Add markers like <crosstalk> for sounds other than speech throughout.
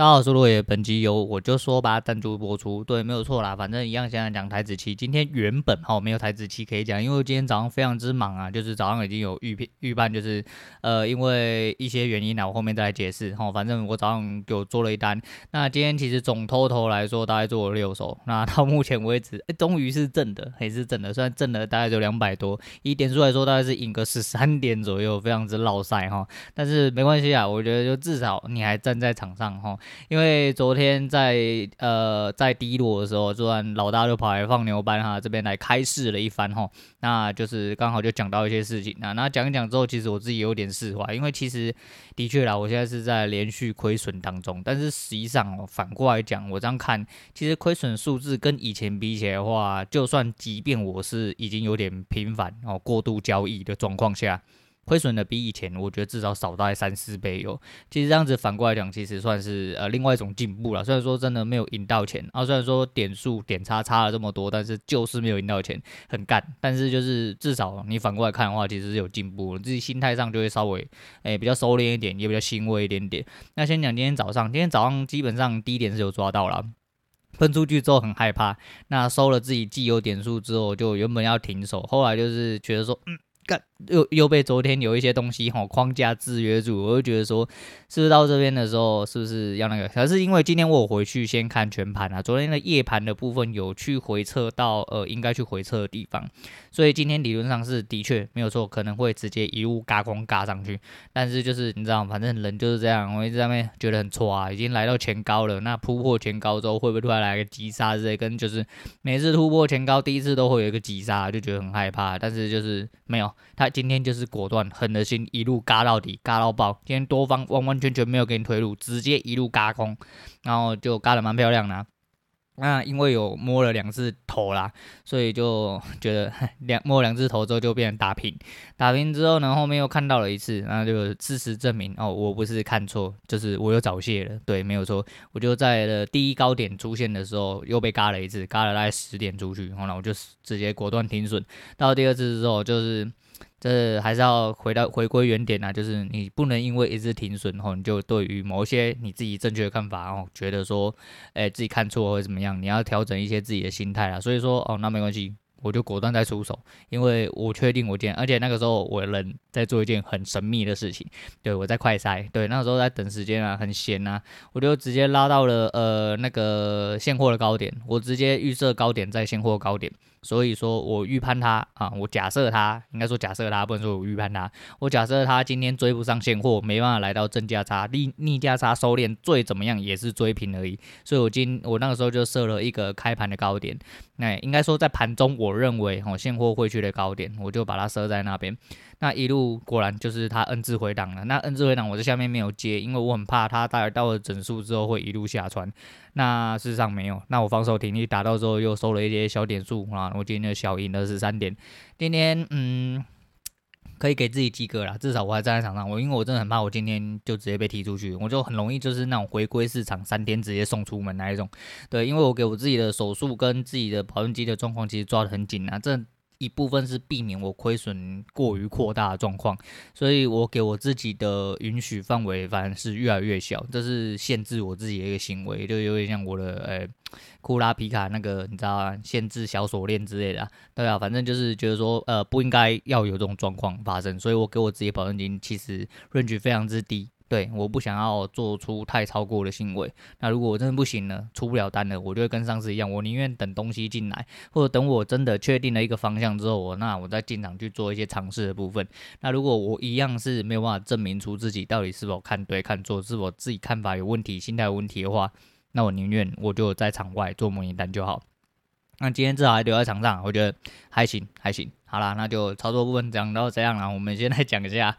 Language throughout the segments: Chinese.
大家好，我是落叶，本集由我就说吧赞助播出，对，没有错啦，反正一样，现在讲台子期。今天原本哈没有台子期可以讲，因为今天早上非常之忙啊，就是早上已经有预片预判，就是呃因为一些原因呢，我后面再来解释哈。反正我早上给我做了一单，那今天其实总偷偷来说大概做了六手，那到目前为止，哎，终于是正的，还是正的，虽然正的大概就两百多，以点数来说大概是赢个十三点左右，非常之落赛哈，但是没关系啊，我觉得就至少你还站在场上哈。因为昨天在呃在低落的时候，昨晚老大就跑来放牛班哈，这边来开示了一番哈，那就是刚好就讲到一些事情啊，那讲一讲之后，其实我自己有点释怀，因为其实的确啦，我现在是在连续亏损当中，但是实际上，反过来讲，我这样看，其实亏损数字跟以前比起来的话，就算即便我是已经有点频繁哦过度交易的状况下。亏损的比以前，我觉得至少少大概三四倍哟。其实这样子反过来讲，其实算是呃另外一种进步了。虽然说真的没有赢到钱啊，虽然说点数点差差了这么多，但是就是没有赢到钱，很干。但是就是至少你反过来看的话，其实是有进步，自己心态上就会稍微诶、比较收敛一点，也比较欣慰一点点。那先讲今天早上，今天早上基本上低点是有抓到了，喷出去之后很害怕，那收了自己既有点数之后，就原本要停手，后来就是觉得说嗯干。又又被昨天有一些东西哈框架制约住，我就觉得说，是不是到这边的时候，是不是要那个？可是因为今天我回去先看全盘啊，昨天的夜盘的部分有去回撤到呃应该去回撤的地方，所以今天理论上是的确没有错，可能会直接一路嘎空嘎上去。但是就是你知道，反正人就是这样，我一直在那边觉得很挫啊，已经来到前高了，那突破前高之后会不会突然来个急杀之类？跟就是每次突破前高第一次都会有一个急杀，就觉得很害怕。但是就是没有。他今天就是果断狠的心，一路嘎到底，嘎到爆。今天多方完完全全没有给你退路，直接一路嘎空，然后就嘎得蛮漂亮的。那因为有摸了两次头啦，所以就觉得两摸两次头之后就变成打平。打平之后呢，后面又看到了一次，那就事实证明哦，我不是看错，就是我又早泄了。对，没有错，我就在了第一高点出现的时候又被嘎了一次，嘎了大概十点出去，后来我就直接果断停损。到第二次之后就是。这还是要回到回归原点啊，就是你不能因为一直停损后，你就对于某些你自己正确的看法哦，觉得说，哎，自己看错或者怎么样，你要调整一些自己的心态啊。所以说，哦，那没关系。我就果断再出手，因为我确定我今天，而且那个时候我人在做一件很神秘的事情，对，我在快筛，对，那个时候在等时间啊，很闲啊，我就直接拉到了呃那个现货的高点，我直接预设高点在现货高点，所以说我预判它啊，我假设它，应该说假设它，不能说我预判它，我假设它今天追不上现货，没办法来到正价差，逆逆价差收敛，最怎么样也是追平而已，所以我今我那个时候就设了一个开盘的高点，那应该说在盘中我。我认为哦，现货会去的高点，我就把它设在那边。那一路果然就是它 N 字回档了。那 N 字回档我在下面没有接，因为我很怕它大概到了整数之后会一路下穿。那事实上没有。那我防守停力达到之后又收了一些小点数啊，我今天的小赢了十三点。今天嗯。可以给自己及格啦，至少我还站在场上。我因为我真的很怕我今天就直接被踢出去，我就很容易就是那种回归市场三天直接送出门那一种。对，因为我给我自己的手速跟自己的跑运机的状况其实抓得很紧啊，这。一部分是避免我亏损过于扩大的状况，所以我给我自己的允许范围反而是越来越小，这是限制我自己的一个行为，就有点像我的呃库拉皮卡那个你知道啊，限制小锁链之类的，对啊，反正就是觉得说呃不应该要有这种状况发生，所以我给我自己保证金其实 range 非常之低。对，我不想要做出太超过的行为。那如果我真的不行了，出不了单了，我就会跟上次一样，我宁愿等东西进来，或者等我真的确定了一个方向之后，我那我再进场去做一些尝试的部分。那如果我一样是没有办法证明出自己到底是否看对看错，是否自己看法有问题、心态有问题的话，那我宁愿我就在场外做模拟单就好。那今天至少还留在场上，我觉得还行还行。好啦，那就操作部分讲到这样了，我们先来讲一下。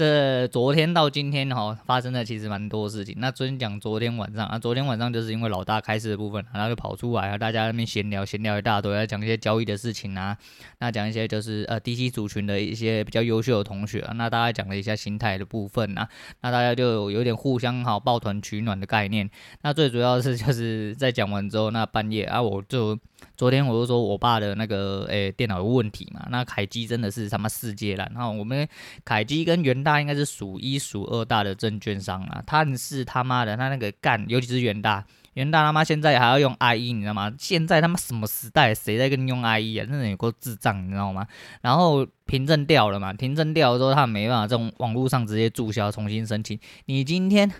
这昨天到今天哈、哦、发生的其实蛮多事情。那昨天讲昨天晚上啊，昨天晚上就是因为老大开市的部分，然后就跑出来啊，大家那边闲聊闲聊一大堆，来讲一些交易的事情啊，那讲一些就是呃低息族群的一些比较优秀的同学啊，那大家讲了一下心态的部分啊，那大家就有点互相好抱团取暖的概念。那最主要是就是在讲完之后，那半夜啊，我就昨天我就说我爸的那个诶电脑有问题嘛，那凯基真的是他妈世界烂，然后我们凯基跟元大。大应该是数一数二大的证券商啊，但是他妈的他那个干，尤其是元大，元大他妈现在还要用 IE，你知道吗？现在他妈什么时代，谁在跟你用 IE 啊？真的有够智障，你知道吗？然后凭证掉了嘛，凭证掉了之后，他没办法这种网络上直接注销重新申请，你今天。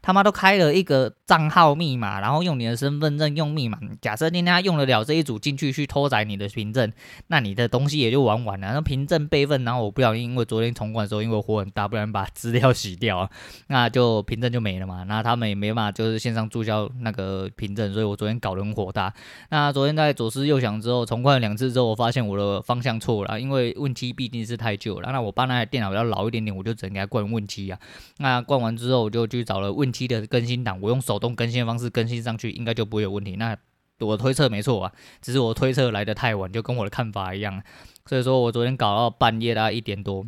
他妈都开了一个账号密码，然后用你的身份证用密码。假设今天他用得了这一组进去去偷载你的凭证，那你的东西也就玩完了。那凭证备份，然后我不小心因为昨天重管的时候因为火很大，不然把资料洗掉，那就凭证就没了嘛。那他们也没办法就是线上注销那个凭证，所以我昨天搞得很火大。那昨天在左思右想之后，重灌了两次之后，我发现我的方向错了，因为 Win7 毕竟是太旧了。那我爸那台电脑比较老一点点，我就只能给他灌 Win7 啊。那灌完之后，我就去找了 Win7。的更新档，我用手动更新的方式更新上去，应该就不会有问题。那我推测没错啊，只是我推测来的太晚，就跟我的看法一样。所以说我昨天搞到半夜大概一点多，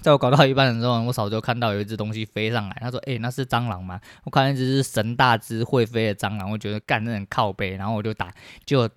在我搞到一半的时候，我嫂子就看到有一只东西飞上来，她说：“诶、那是蟑螂吗？”我看那只是神大只会飞的蟑螂，我觉得干那很靠背，然后我就打就。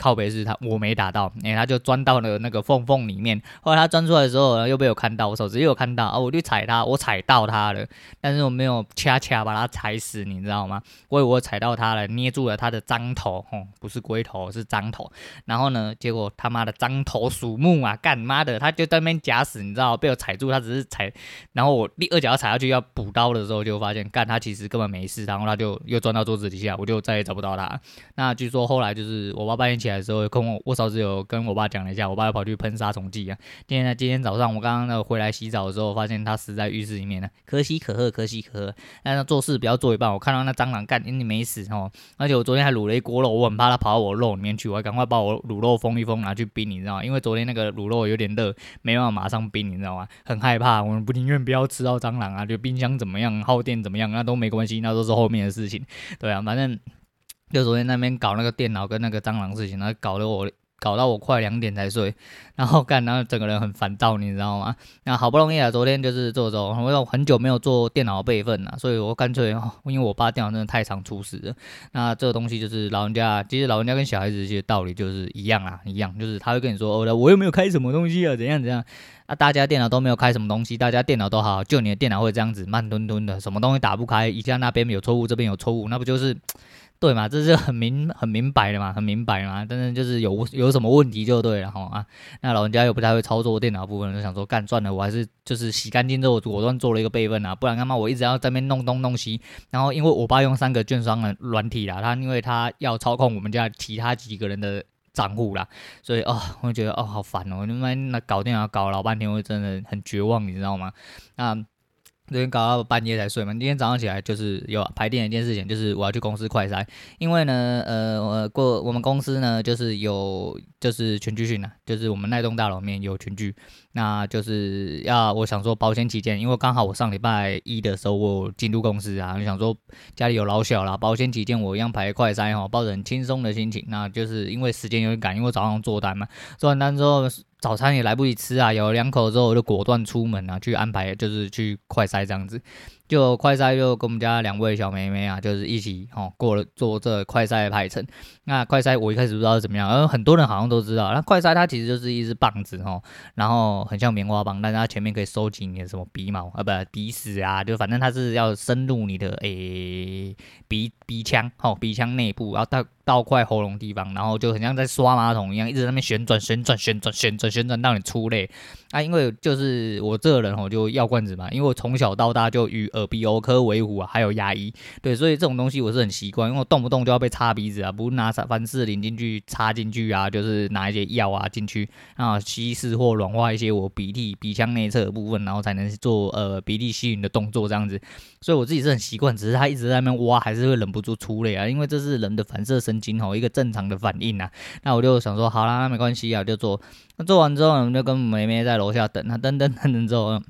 靠北是他，我没打到，哎、他就钻到了那个缝缝里面。后来他钻出来的时候，又被我看到，我手指又有看到啊，我就踩他，我踩到他了，但是我没有恰恰把他踩死，你知道吗？我以为我踩到他了，捏住了他的脏头，吼，不是龟头，是脏头。然后呢，结果他妈的脏头鼠目啊，干妈的，他就在那边假死，你知道，被我踩住，他只是踩，然后我第二脚踩下去要补刀的时候，就发现干他其实根本没事，然后他就又钻到桌子底下，我就再也找不到他。那据说后来就是我爸半夜起来的时候，跟我我嫂子有跟我爸讲了一下，我爸又跑去喷杀虫剂啊。今天呢，今天早上我刚刚那回来洗澡的时候，发现他死在浴室里面了，可喜可贺，可喜可贺。但是做事不要做一半，我看到那蟑螂干，你没死哦。而且我昨天还卤了一锅肉，我很怕它跑到我肉里面去，我还赶快把我卤肉封一封，拿去冰，你知道吗？因为昨天那个卤肉有点热，没办法马上冰，你知道吗？很害怕，我们不宁愿不要吃到蟑螂啊，就冰箱怎么样，耗电怎么样，那都没关系，那都是后面的事情。对啊，反正。就昨天那边搞那个电脑跟那个蟑螂事情，然后搞得我搞到我快两点才睡，<laughs> 然后干，然后整个人很烦躁，你知道吗？那好不容易啊，昨天就是做做，我有很久没有做电脑备份了，所以我干脆，因为我爸电脑真的太常出事了。那这个东西就是老人家，其实老人家跟小孩子其实道理就是一样啊，一样，就是他会跟你说，哦，我又没有开什么东西啊，怎样怎样啊，大家电脑都没有开什么东西，大家电脑都好，就你的电脑会这样子慢吞吞的，什么东西打不开，一下那边有错误，这边有错误，那不就是？对嘛，这是很明很明白的嘛，很明白嘛，但是就是有有什么问题就对了哈啊。那老人家又不太会操作电脑部分，就想说干算了，我还是就是洗干净之后，果断做了一个备份啊，不然他妈我一直要在那边弄东弄西。然后因为我爸用三个券商的软体啦，他因为他要操控我们家其他几个人的账户啦，所以哦，我觉得哦好烦哦，他妈那搞电脑搞老半天，我真的很绝望，你知道吗？那。昨天搞到半夜才睡嘛，今天早上起来就是有排练一件事情，就是我要去公司快筛，因为呢，呃，我过我们公司呢就是有就是群聚训啊，就是我们那栋大楼面有群聚，那就是要我想说保险起见，因为刚好我上礼拜一的时候我进入公司啊，就想说家里有老小啦，保险起见我一样排快筛哈，抱着很轻松的心情，那就是因为时间有点赶，因为早上做单嘛，做完单之后。早餐也来不及吃啊，咬了两口之后我就果断出门啊，去安排就是去快筛这样子。就快筛就跟我们家两位小妹妹啊，就是一起哦过了做这快筛的排程。那快筛我一开始不知道是怎么样，而很多人好像都知道。那快筛它其实就是一支棒子哦，然后很像棉花棒，但是它前面可以收集你的什么鼻毛啊，不鼻屎啊，就反正它是要深入你的诶、鼻鼻腔哦，鼻腔内部，然后到到快喉咙地方，然后就很像在刷马桶一样，一直在那边旋转旋转旋转旋转旋转到你出泪。啊，因为就是我这个人哦，就药罐子嘛，因为我从小到大就与耳鼻喉科为伍啊，还有牙医，对，所以这种东西我是很习惯，因为我动不动就要被插鼻子啊，不是拿凡士林进去插进去啊，就是拿一些药啊进去啊，稀释或软化一些我鼻涕鼻腔内侧的部分，然后才能做呃鼻涕吸吮的动作这样子，所以我自己是很习惯，只是他一直在那边挖，还是会忍不住出泪啊，因为这是人的反射神经吼，一个正常的反应呐，那我就想说，好啦，那没关系啊，就做，那做完之后呢，我们就跟梅梅在楼下等，他等等等等之后。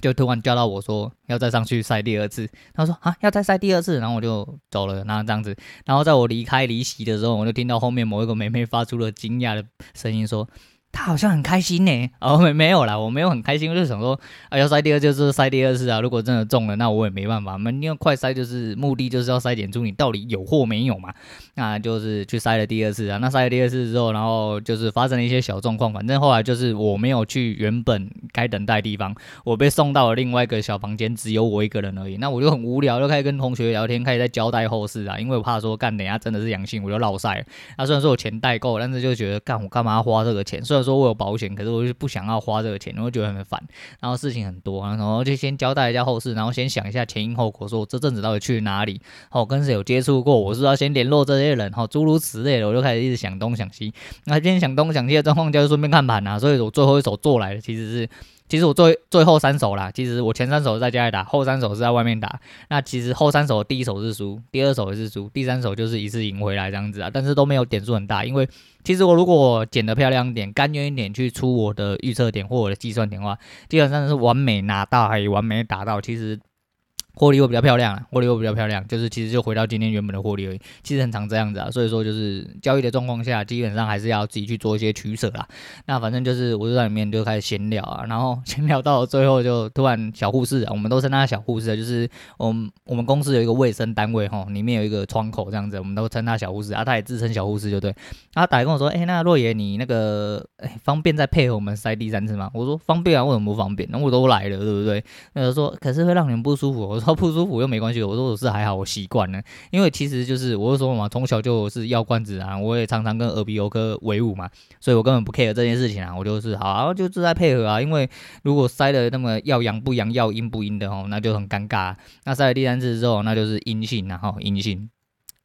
就突然叫到我说要再上去晒第二次，他说啊要再晒第二次，然后我就走了，那这样子，然后在我离开离席的时候，我就听到后面某一个妹妹发出了惊讶的声音说：“他好像很开心呢。哦，没没有啦，我没有很开心，我就想说，啊，要筛第二就是筛第二次啊。如果真的中了，那我也没办法。我们因为快筛就是目的就是要筛检出你到底有或没有嘛。那就是去筛了第二次啊。那筛了第二次之后，然后就是发生了一些小状况。反正后来就是我没有去原本该等待的地方，我被送到了另外一个小房间，只有我一个人而已。那我就很无聊，就开始跟同学聊天，开始在交代后事啊。因为我怕说干等下真的是阳性，我就落赛。那虽然说我钱带够，但是就觉得干我干嘛要花这个钱？虽然说我有保险，可是我就不想要花这个钱，我觉得很烦。然后事情很多，然后就先交代一下后事，然后先想一下前因后果，说我这阵子到底去哪里，哦，跟谁有接触过，我是要先联络这些人，哦，诸如此类的，我就开始一直想东想西。那今天想东想西的状况，就顺便看盘啊。所以我最后一手做来的其实是。其实我最最后三手啦，其实我前三手在家里打，后三手是在外面打。那其实后三手第一手是输，第二手也是输，第三手就是一次赢回来这样子啊。但是都没有点数很大，因为其实我如果捡的漂亮点，甘愿一点去出我的预测点或我的计算点的话，基本上是完美拿到还有完美打到。其实。获利会比较漂亮啊，获利会比较漂亮，就是其实就回到今天原本的获利而已。其实很常这样子啊，所以说就是交易的状况下，基本上还是要自己去做一些取舍啦。那反正就是我就在里面就开始闲聊啊，然后 <laughs> 闲聊到最后就突然小护士啊，我们都称他小护士啊，就是我们我们公司有一个卫生单位哈，里面有一个窗口这样子，我们都称他小护士啊，他也自称小护士就对。他打来跟我说，哎、那若爷你那个哎、方便再配合我们筛第三次吗？我说方便啊，为什么不方便？那我都来了，对不对？那个说可是会让你们不舒服。我说不舒服又没关系，我说我是还好，我习惯了。因为其实就是我就说嘛，从小就是药罐子啊，我也常常跟耳鼻喉科为伍嘛，所以我根本不 care 这件事情啊，我就是好啊，就自在配合啊。因为如果塞了那么要阳不阳，要阴不阴的哦，那就很尴尬。那塞了第三次之后，那就是阴性，然后阴性。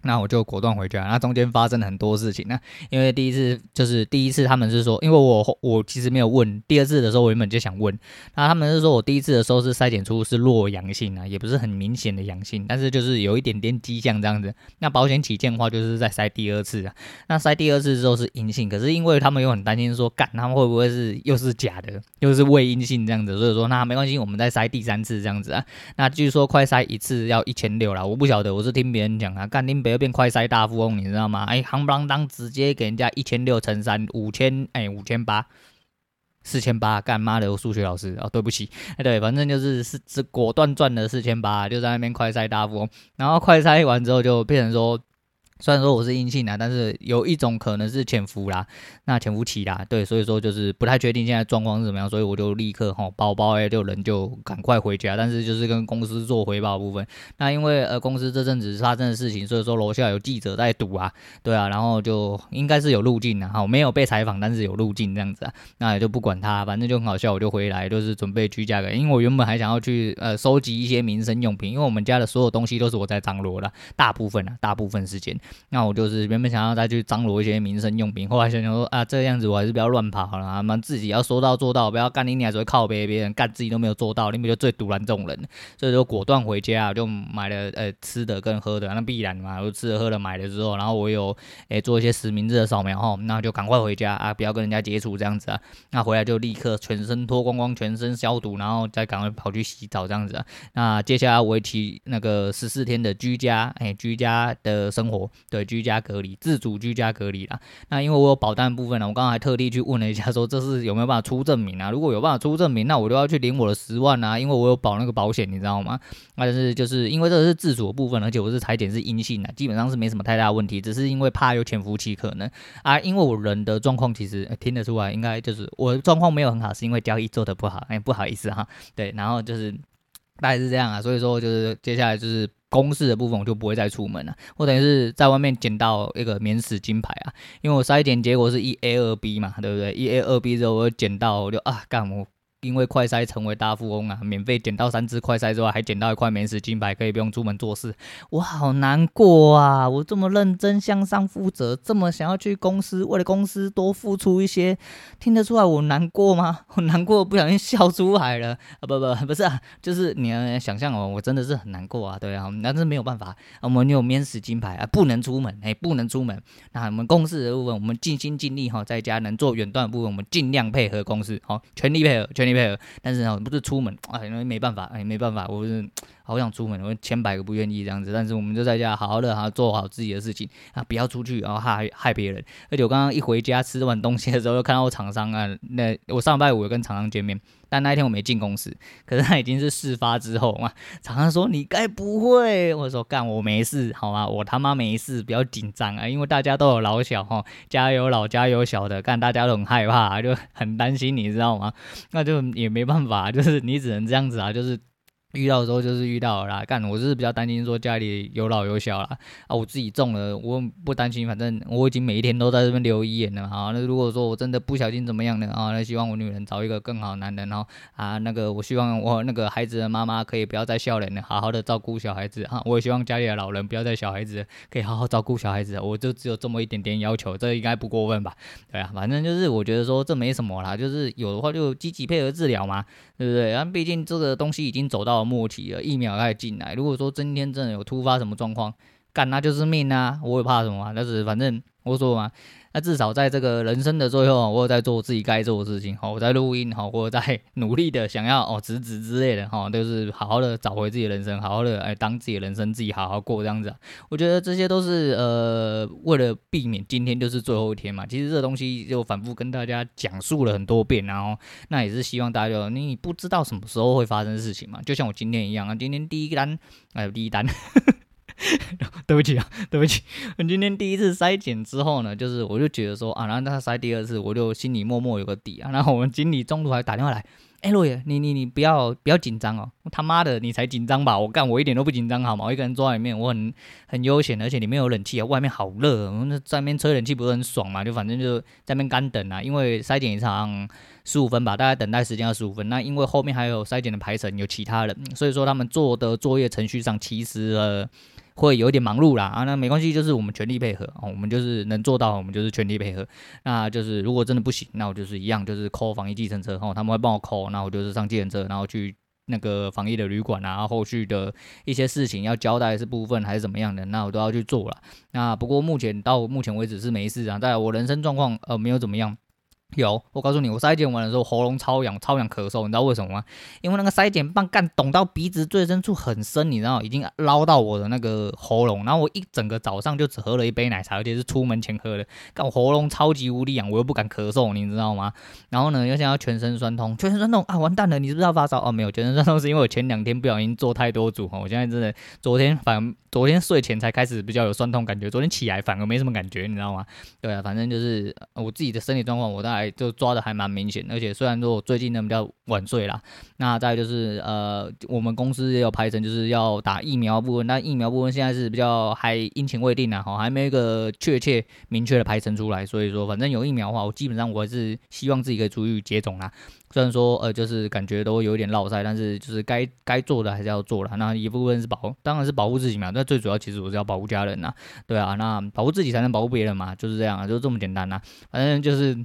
那我就果断回家。那中间发生了很多事情。那因为第一次就是第一次，他们是说，因为我我其实没有问。第二次的时候，我原本就想问。那他们是说我第一次的时候是筛检出是弱阳性啊，也不是很明显的阳性，但是就是有一点点迹象这样子。那保险起见的话，就是再筛第二次啊。那筛第二次之后是阴性，可是因为他们又很担心说，干他们会不会是又是假的，又是未阴性这样子，所以说那没关系，我们再筛第三次这样子啊。那据说快筛一次要一千六啦，我不晓得，我是听别人讲啊，干听别。又变快塞大富翁，你知道吗？哎，夯不啷当，直接给人家一千六乘三，五千，哎，五千八，四千八，干妈的，数学老师哦，对不起，哎，对，反正就是是是果断赚了四千八，就在那边快塞大富翁，然后快塞完之后就变成说。虽然说我是阴性啦，但是有一种可能是潜伏啦，那潜伏期啦，对，所以说就是不太确定现在状况是怎么样，所以我就立刻吼包包哎，就人就赶快回家，但是就是跟公司做回报部分。那因为呃公司这阵子发生的事情，所以说楼下有记者在堵啊，对啊，然后就应该是有路径的，哈，没有被采访，但是有路径这样子啊，那也就不管他，反正就很好笑，我就回来就是准备居家的，因为我原本还想要去呃收集一些民生用品，因为我们家的所有东西都是我在张罗的，大部分啊，大部分时间。那我就是原本想要再去张罗一些民生用品，后来想想说啊，这样子我还是不要乱跑好了，他们自己要说到做到，不要干你，你还只会靠别别人干，自己都没有做到，你们就最毒烂这种人？所以说果断回家，就买了呃吃的跟喝的，那必然嘛，我吃的喝的买了之后，然后我有诶、做一些实名制的扫描哈，那就赶快回家啊，不要跟人家接触这样子啊，那回来就立刻全身脱光光，全身消毒，然后再赶快跑去洗澡这样子啊。那接下来为期那个十四天的居家诶、居家的生活，对居。家隔离，自主居家隔离啦。那因为我有保单部分呢，我刚刚还特地去问了一下，说这是有没有办法出证明啊？如果有办法出证明，那我就要去领我的十万啊，因为我有保那个保险，你知道吗？但是就是因为这是自主的部分，而且我是采检是阴性的，基本上是没什么太大问题，只是因为怕有潜伏期可能啊。因为我人的状况其实、听得出来，应该就是我的状况没有很好，是因为交易做的不好，哎、不好意思哈。对，然后就是大概是这样啊，所以说就是接下来就是。公事的部分我就不会再出门了，我等于是在外面捡到一个免死金牌啊，因为我筛检结果是一 A 二 B 嘛，对不对？一 A 二 B 之后我捡到我就啊干我。因为快筛成为大富翁啊，免费捡到三支快筛之外，还捡到一块免死金牌，可以不用出门做事。我好难过啊！我这么认真向上负责，这么想要去公司，为了公司多付出一些，听得出来我难过吗？我 <laughs> 难过，不小心笑出来了啊！不不不是啊，就是你要想象哦，我真的是很难过啊，对啊，但是没有办法，我们有免死金牌啊，不能出门，哎，不能出门。那我们公司的部分，我们尽心尽力哈，在家能做远端部分，我们尽量配合公司，好，全力配合，全力没。配合，但是呢，不是出门，哎，没办法，哎，没办法，我是。好想出门，我千百个不愿意这样子，但是我们就在家好好的，好做好自己的事情啊，不要出去，然后害害别人。而且我刚刚一回家吃完东西的时候，又看到厂商啊，那我上礼拜五跟厂商见面。但那一天我没进公司，可是他已经是事发之后嘛。厂商说，你该不会？我说干，我没事，好吗？我他妈没事，不要紧张啊，因为大家都有老小哈，家有老家有小的，干大家都很害怕，就很担心，你知道吗？那就也没办法，就是你只能这样子啊，就是。遇到的时候就是遇到了啦，干我是比较担心说家里有老有小啦，啊，我自己中了我不担心，反正我已经每一天都在这边留遗言了啊。那如果说我真的不小心怎么样呢啊？那希望我女人找一个更好男人，然后啊那个我希望我那个孩子的妈妈可以不要再笑脸了，好好的照顾小孩子哈。我也希望家里的老人不要再小孩子可以好好照顾小孩子，我就只有这么一点点要求，这应该不过分吧？对啊，反正就是我觉得说这没什么啦，就是有的话就积极配合治疗嘛，对不对？然后毕竟这个东西已经走到了。末期了，疫苗开始进来。如果说今天真的有突发什么状况，干那就是命啊！我也怕什么啊？但是反正我说嘛。那至少在这个人生的最后，我有在做自己该做的事情，好，我在录音，好，我在努力的想要哦，辞职之类的，哈，都是好好的找回自己的人生，好好的哎，当自己的人生自己好好过这样子。我觉得这些都是呃，为了避免今天就是最后一天嘛。其实这东西就反复跟大家讲述了很多遍，然后那也是希望大家你不知道什么时候会发生事情嘛，就像我今天一样啊，今天第一单，哎，第一单。<laughs> <laughs> 对不起啊，<laughs> 对不起。我 <laughs> 今天第一次筛检之后呢，就是我就觉得说啊，然后他筛第二次，我就心里默默有个底啊。然后我们经理中途还打电话来，哎，罗爷，你你你不要不要紧张哦，他妈的你才紧张吧？我干我一点都不紧张好吗？我一个人坐在里面，我很很悠闲，而且里面有冷气啊，外面好热，我们在那边吹冷气不是很爽嘛？就反正就在那边干等啊，因为筛检一场十五分吧，大概等待时间要十五分。那因为后面还有筛检的排程，有其他人，所以说他们做的作业程序上其实呃。会有点忙碌啦啊，那没关系，就是我们全力配合哦，我们就是能做到，我们就是全力配合。那就是如果真的不行，那我就是一样，就是 call 防疫计程车哦，他们会帮我 call，那我就是上计程车，然后去那个防疫的旅馆啊，后后续的一些事情要交代是部分还是怎么样的，那我都要去做了。那不过目前到目前为止是没事啊，在我人生状况呃没有怎么样。有，我告诉你，我筛检完的时候喉咙超痒，超想咳嗽，你知道为什么吗？因为那个筛检棒干捅到鼻子最深处很深，你知道，已经捞到我的那个喉咙。然后我一整个早上就只喝了一杯奶茶，而且是出门前喝的，干我喉咙超级无力痒，我又不敢咳嗽，你知道吗？然后呢，又想要全身酸痛，全身酸痛啊，完蛋了，你是不是要发烧？哦，没有，全身酸痛是因为我前两天不小心做太多组哈，我现在真的昨天反昨天睡前才开始比较有酸痛感觉，昨天起来反而没什么感觉，你知道吗？对啊，反正就是我自己的身体状况，我大概就抓的还蛮明显，而且虽然说我最近呢比较晚睡啦，那再就是呃，我们公司也有排程，就是要打疫苗部分，那疫苗部分现在是比较还阴晴未定啊，哈，还没有一个确切明确的排程出来，所以说反正有疫苗的话，我基本上我还是希望自己可以出去接种啦。虽然说呃，就是感觉都有点落赛，但是就是该该做的还是要做了。那一部分是保，当然是保护自己嘛，那最主要其实我是要保护家人呐，对啊，那保护自己才能保护别人嘛，就是这样啊，就这么简单呐，反正就是。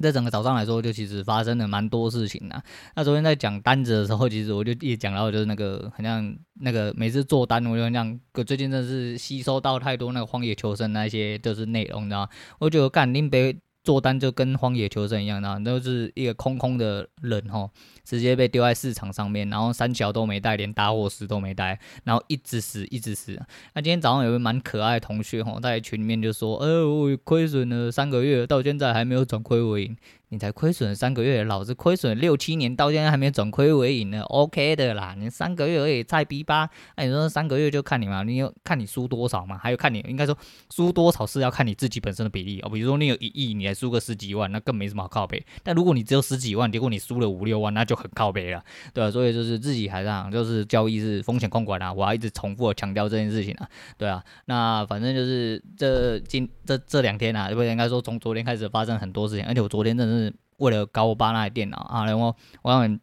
在整个早上来说，就其实发生了蛮多事情呐。那昨天在讲单子的时候，其实我就一直讲到就是那个，好像那个每次做单，我就讲，最近真的是吸收到太多那个荒野求生那些就是内容，你知道吗？我觉得干林北。做单就跟荒野求生一样，然后都是一个空空的人吼，直接被丢在市场上面，然后三桥都没带，连打火石都没带，然后一直死，一直死。那今天早上有个蛮可爱的同学吼，在群里面就说：“呃，我亏损了三个月，到现在还没有转亏为盈。”你才亏损三个月，老子亏损六七年，到现在还没转亏为盈呢，OK 的啦。你三个月而已，菜逼吧？那你说三个月就看你嘛？你有看你输多少嘛？还有看你应该说输多少是要看你自己本身的比例哦。比如说你有一亿，你还输个十几万，那更没什么好靠背。但如果你只有十几万，结果你输了五六万，那就很靠背了，对啊，所以就是自己还这样，就是交易是风险控管啊，我要一直重复的强调这件事情啊，对啊。那反正就是这今这这两天啊，不应该说从昨天开始发生很多事情，而且我昨天真的是。为了搞我爸那台电脑啊，然后我让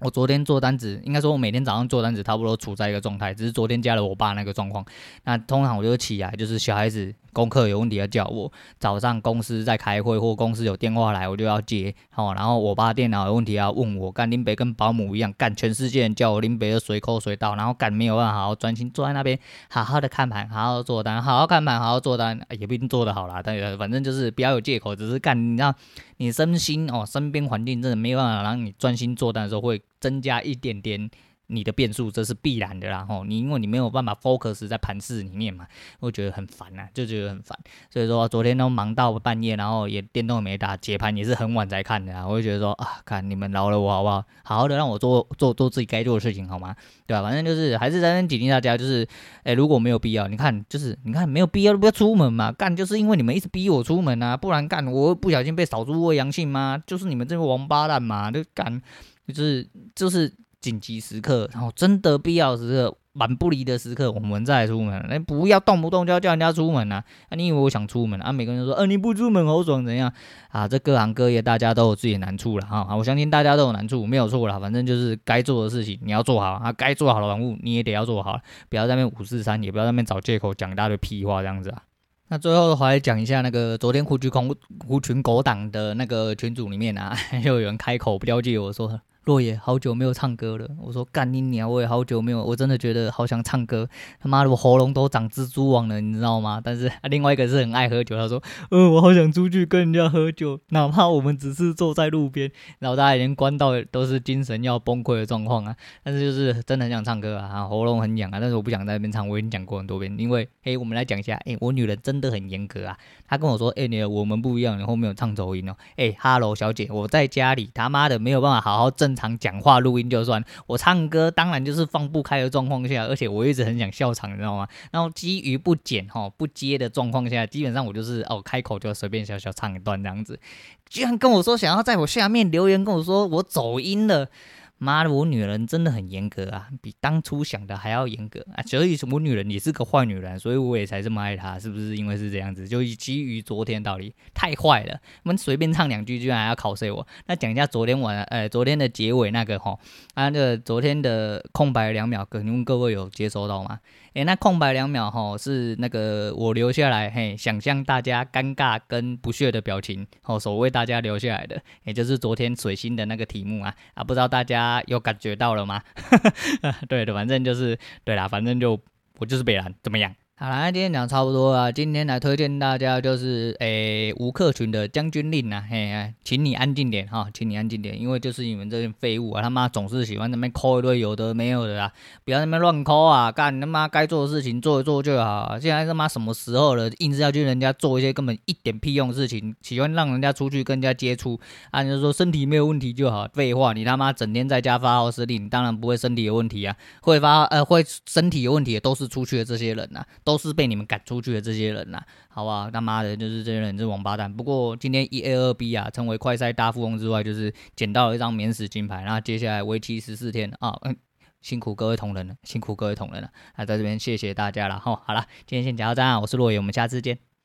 我昨天做单子，应该说我每天早上做单子，差不多处在一个状态，只是昨天加了我爸那个状况。那通常我就起来，就是小孩子。功课有问题要叫我，早上公司在开会或公司有电话来，我就要接。哦，然后我爸电脑有问题要问我，干林北跟保姆一样，干全世界人叫我林北的随口随到，然后干没有办法好好专心坐在那边，好好的看盘，好好做单，好好看盘，好好做单，也不一定做得好啦，但反正就是不要有借口，只是干，你知道，你身心哦，身边环境真的没有办法让你专心做单的时候，会增加一点点。你的变数，这是必然的啦。吼，你因为你没有办法 focus 在盘市里面嘛，我觉得很烦呐、啊，就觉得很烦。所以说昨天都忙到半夜，然后也电动也没打，解盘也是很晚才看的啊。我就觉得说啊，看你们饶了我好不好？好好的让我做做做自己该做的事情好吗？对吧？反正就是还是在那警惕大家，就是哎，如果没有必要，你看就是你看没有必要不要出门嘛。干就是因为你们一直逼我出门啊，不然干我不小心被扫出过阳性吗？就是你们这个王八蛋嘛，就干就是就是。紧急时刻，然后真的必要时刻，蛮不离的时刻，我们再出门。那不要动不动就要叫人家出门啊！啊，你以为我想出门啊？每个人都说，啊，你不出门好爽，怎样啊？这各行各业大家都有自己的难处了啊！我相信大家都有难处，没有错啦。反正就是该做的事情你要做好啊，该做好的玩物你也得要做好，不要在那边五四三，也不要在那边找借口讲一大堆屁话这样子啊。那最后的话来讲一下那个昨天狐群狗狐群狗党的那个群组里面啊，<laughs> 又有人开口标记我说。洛野好久没有唱歌了，我说干你娘！我也好久没有，我真的觉得好想唱歌。他妈的，我喉咙都长蜘蛛网了，你知道吗？但是另外一个是很爱喝酒，他说，呃，我好想出去跟人家喝酒，哪怕我们只是坐在路边。然后大家已经关到都是精神要崩溃的状况啊，但是就是真的很想唱歌啊，喉咙很痒啊，但是我不想在那边唱，我已经讲过很多遍。因为，诶，我们来讲一下，诶，我女人真的很严格啊。她跟我说，诶，你我们不一样，你后面有唱走音哦。诶，哈喽，小姐，我在家里他妈的没有办法好好正常讲话录。音就算，我唱歌当然就是放不开的状况下，而且我一直很想笑场，你知道吗？然后基于不剪哈不接的状况下，基本上我就是哦开口就随便小小唱一段这样子，居然跟我说想要在我下面留言跟我说我走音了。妈的，我女人真的很严格啊，比当初想的还要严格啊！所以，我女人也是个坏女人，所以我也才这么爱她，是不是？因为是这样子，就基于昨天道理太坏了，我们随便唱两句，居然还要考碎我。那讲一下昨天晚，呃，昨天的结尾那个哈，啊，那个昨天的空白两秒，可能各位有接收到吗？诶，那空白两秒哈，是那个我留下来，嘿，想象大家尴尬跟不屑的表情，哦，所为大家留下来的，也就是昨天水星的那个题目啊，啊，不知道大家有感觉到了吗？<laughs> 对的，反正就是对啦，反正就我就是北蓝，怎么样？好啦，今天讲差不多啊。今天来推荐大家就是诶吴克群的《将军令》啊，嘿，请你安静点哈，请你安静点，因为就是你们这些废物啊，他妈总是喜欢那边抠一堆有的没有的啊，不要那边乱抠啊，干他妈该做的事情做一做就好。现在他妈什么时候了，硬是要去人家做一些根本一点屁用的事情，喜欢让人家出去跟人家接触，啊，就是说身体没有问题就好。废话，你他妈整天在家发号施令，当然不会身体有问题啊，会发呃会身体有问题的都是出去的这些人呐、啊。都是被你们赶出去的这些人呐、好吧？他妈的，就是这些人是王八蛋。不过今天一 A 二 B 啊，成为快赛大富翁之外，就是捡到了一张免死金牌。那接下来为期十四天啊，嗯，辛苦各位同仁了，辛苦各位同仁了。那在这边谢谢大家了。哈，好了，今天先讲到这，我是洛野，我们下次见。